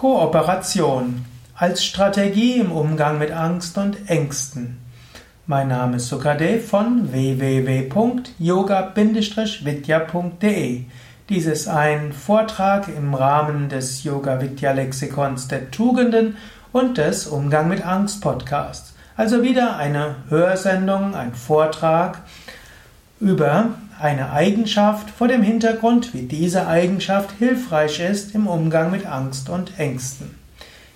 Kooperation als Strategie im Umgang mit Angst und Ängsten. Mein Name ist Sukadev von www.yoga-vidya.de. Dies ist ein Vortrag im Rahmen des Yoga Vidya Lexikons der Tugenden und des Umgang mit Angst Podcasts. Also wieder eine Hörsendung, ein Vortrag über eine Eigenschaft vor dem Hintergrund, wie diese Eigenschaft hilfreich ist im Umgang mit Angst und Ängsten.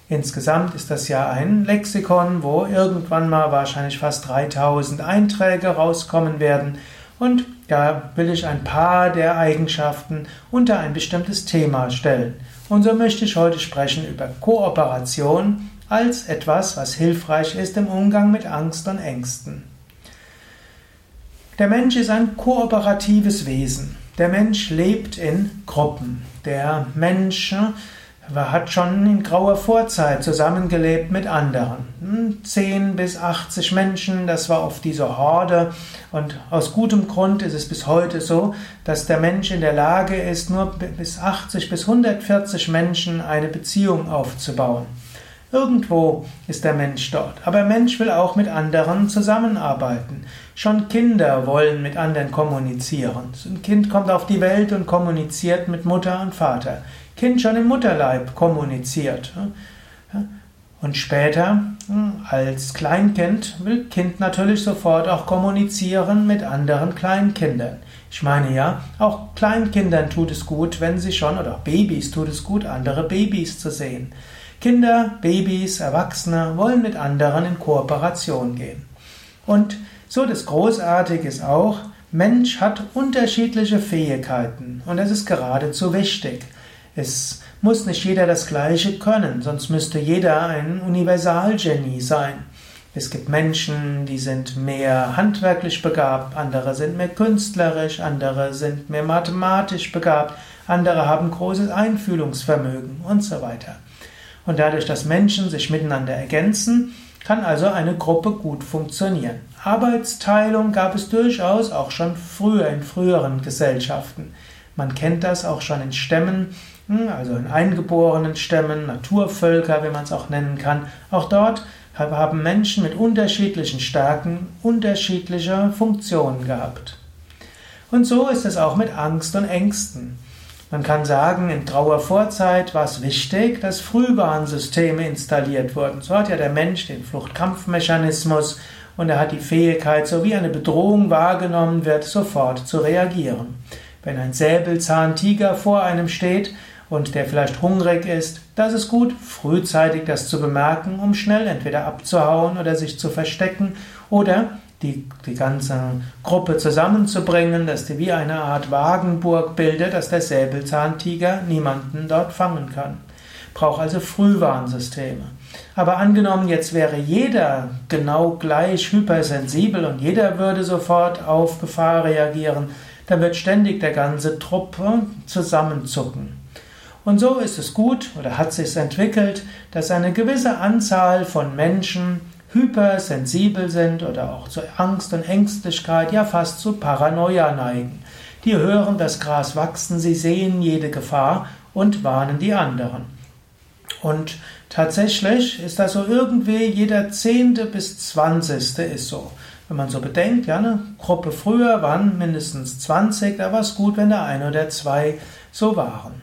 Insgesamt ist das ja ein Lexikon, wo irgendwann mal wahrscheinlich fast 3000 Einträge rauskommen werden und da will ich ein paar der Eigenschaften unter ein bestimmtes Thema stellen. Und so möchte ich heute sprechen über Kooperation als etwas, was hilfreich ist im Umgang mit Angst und Ängsten. Der Mensch ist ein kooperatives Wesen. Der Mensch lebt in Gruppen. Der Mensch äh, hat schon in grauer Vorzeit zusammengelebt mit anderen. 10 hm, bis 80 Menschen, das war oft diese Horde. Und aus gutem Grund ist es bis heute so, dass der Mensch in der Lage ist, nur bis 80 bis 140 Menschen eine Beziehung aufzubauen. Irgendwo ist der Mensch dort. Aber Mensch will auch mit anderen zusammenarbeiten. Schon Kinder wollen mit anderen kommunizieren. Ein Kind kommt auf die Welt und kommuniziert mit Mutter und Vater. Kind schon im Mutterleib kommuniziert. Und später, hm, als Kleinkind, will Kind natürlich sofort auch kommunizieren mit anderen Kleinkindern. Ich meine ja, auch Kleinkindern tut es gut, wenn sie schon, oder auch Babys tut es gut, andere Babys zu sehen. Kinder, Babys, Erwachsene wollen mit anderen in Kooperation gehen. Und so das Großartige ist auch, Mensch hat unterschiedliche Fähigkeiten und das ist geradezu wichtig. Es muss nicht jeder das Gleiche können, sonst müsste jeder ein Universalgenie sein. Es gibt Menschen, die sind mehr handwerklich begabt, andere sind mehr künstlerisch, andere sind mehr mathematisch begabt, andere haben großes Einfühlungsvermögen und so weiter. Und dadurch, dass Menschen sich miteinander ergänzen, kann also eine Gruppe gut funktionieren. Arbeitsteilung gab es durchaus auch schon früher in früheren Gesellschaften. Man kennt das auch schon in Stämmen, hm, also in eingeborenen Stämmen, Naturvölker, wie man es auch nennen kann. Auch dort haben Menschen mit unterschiedlichen Stärken unterschiedliche Funktionen gehabt. Und so ist es auch mit Angst und Ängsten. Man kann sagen, in grauer Vorzeit war es wichtig, dass Frühwarnsysteme installiert wurden. So hat ja der Mensch den Fluchtkampfmechanismus und er hat die Fähigkeit, so wie eine Bedrohung wahrgenommen wird, sofort zu reagieren. Wenn ein Säbelzahntiger vor einem steht und der vielleicht hungrig ist, das ist gut, frühzeitig das zu bemerken, um schnell entweder abzuhauen oder sich zu verstecken oder die, die ganze Gruppe zusammenzubringen, dass die wie eine Art Wagenburg bildet, dass der Säbelzahntiger niemanden dort fangen kann. Braucht also Frühwarnsysteme. Aber angenommen, jetzt wäre jeder genau gleich hypersensibel und jeder würde sofort auf Gefahr reagieren, dann wird ständig der ganze Trupp zusammenzucken. Und so ist es gut oder hat sich entwickelt, dass eine gewisse Anzahl von Menschen hypersensibel sind oder auch zu Angst und Ängstlichkeit, ja fast zu Paranoia neigen. Die hören das Gras wachsen, sie sehen jede Gefahr und warnen die anderen. Und tatsächlich ist das so irgendwie jeder Zehnte bis Zwanzigste ist so. Wenn man so bedenkt, ja, eine Gruppe früher waren mindestens 20, da war es gut, wenn der ein oder zwei so waren.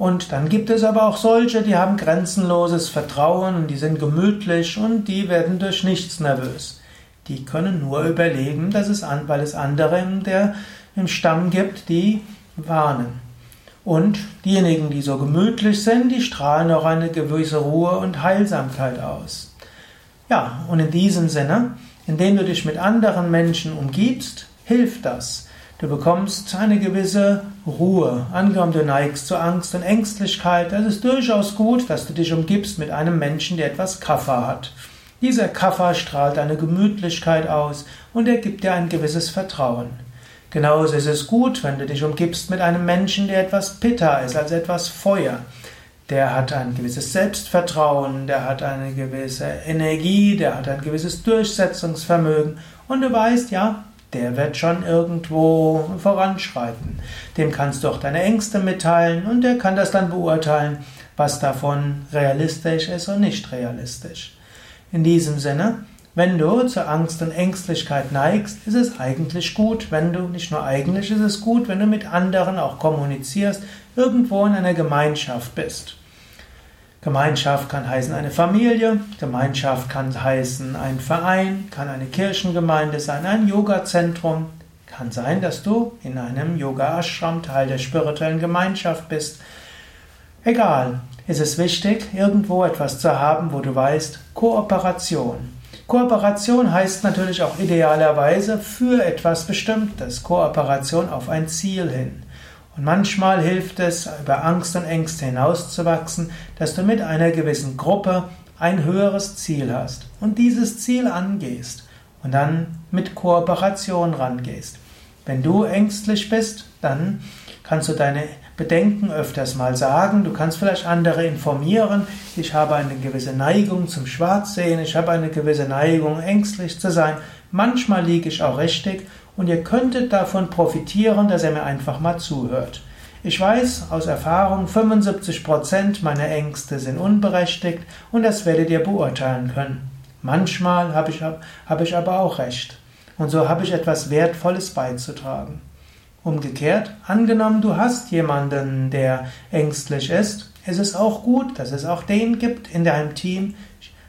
Und dann gibt es aber auch solche, die haben grenzenloses Vertrauen und die sind gemütlich und die werden durch nichts nervös. Die können nur überleben, dass es an, weil es andere in der, im Stamm gibt, die warnen. Und diejenigen, die so gemütlich sind, die strahlen auch eine gewisse Ruhe und Heilsamkeit aus. Ja, und in diesem Sinne, indem du dich mit anderen Menschen umgibst, hilft das. Du bekommst eine gewisse Ruhe. Angenommen, du neigst zu Angst und Ängstlichkeit, dann ist es durchaus gut, dass du dich umgibst mit einem Menschen, der etwas Kaffer hat. Dieser Kaffer strahlt eine Gemütlichkeit aus und er gibt dir ein gewisses Vertrauen. Genauso ist es gut, wenn du dich umgibst mit einem Menschen, der etwas Pitta ist, also etwas Feuer. Der hat ein gewisses Selbstvertrauen, der hat eine gewisse Energie, der hat ein gewisses Durchsetzungsvermögen und du weißt, ja, der wird schon irgendwo voranschreiten. Dem kannst du auch deine Ängste mitteilen und der kann das dann beurteilen, was davon realistisch ist und nicht realistisch. In diesem Sinne, wenn du zur Angst und Ängstlichkeit neigst, ist es eigentlich gut, wenn du, nicht nur eigentlich ist es gut, wenn du mit anderen auch kommunizierst, irgendwo in einer Gemeinschaft bist. Gemeinschaft kann heißen eine Familie, Gemeinschaft kann heißen ein Verein, kann eine Kirchengemeinde sein, ein Yogazentrum. Kann sein, dass du in einem Yoga-Ashram Teil der spirituellen Gemeinschaft bist. Egal, ist es wichtig, irgendwo etwas zu haben, wo du weißt, Kooperation. Kooperation heißt natürlich auch idealerweise für etwas Bestimmtes, Kooperation auf ein Ziel hin. Und manchmal hilft es, über Angst und Ängste hinauszuwachsen, dass du mit einer gewissen Gruppe ein höheres Ziel hast und dieses Ziel angehst und dann mit Kooperation rangehst. Wenn du ängstlich bist, dann kannst du deine Bedenken öfters mal sagen. Du kannst vielleicht andere informieren. Ich habe eine gewisse Neigung zum Schwarzsehen. Ich habe eine gewisse Neigung, ängstlich zu sein. Manchmal liege ich auch richtig und ihr könntet davon profitieren, dass er mir einfach mal zuhört. Ich weiß aus Erfahrung, 75% meiner Ängste sind unberechtigt und das werdet ihr beurteilen können. Manchmal habe ich, habe ich aber auch recht. Und so habe ich etwas Wertvolles beizutragen. Umgekehrt, angenommen, du hast jemanden, der ängstlich ist, ist es auch gut, dass es auch den gibt in deinem Team.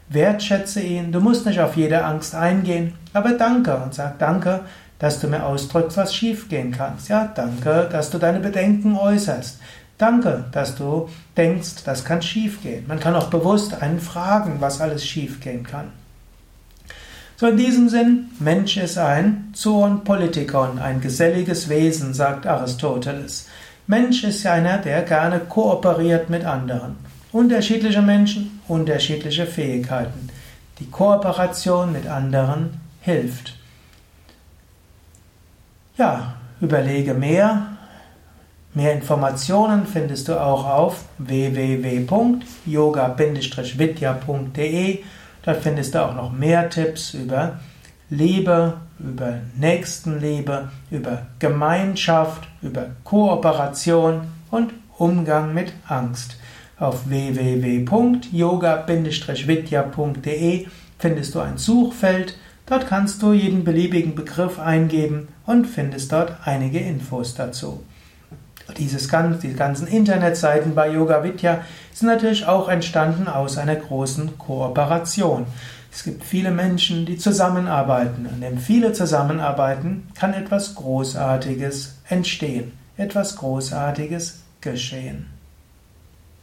Wertschätze ihn. Du musst nicht auf jede Angst eingehen, aber danke und sag danke, dass du mir ausdrückst, was schiefgehen kann. Ja, danke, dass du deine Bedenken äußerst. Danke, dass du denkst, das kann schiefgehen. Man kann auch bewusst einen fragen, was alles schiefgehen kann. So in diesem Sinn, Mensch ist ein Zoon Politikon, ein geselliges Wesen, sagt Aristoteles. Mensch ist ja einer, der gerne kooperiert mit anderen. Unterschiedliche Menschen, unterschiedliche Fähigkeiten. Die Kooperation mit anderen hilft. Ja, überlege mehr. Mehr Informationen findest du auch auf www.yoga-vidya.de Dort findest du auch noch mehr Tipps über Liebe, über Nächstenliebe, über Gemeinschaft, über Kooperation und Umgang mit Angst. Auf www.yoga-vidya.de findest du ein Suchfeld. Dort kannst du jeden beliebigen Begriff eingeben und findest dort einige Infos dazu. Dieses, die ganzen Internetseiten bei Yoga Vidya sind natürlich auch entstanden aus einer großen Kooperation. Es gibt viele Menschen, die zusammenarbeiten. Und wenn viele zusammenarbeiten, kann etwas Großartiges entstehen, etwas Großartiges geschehen.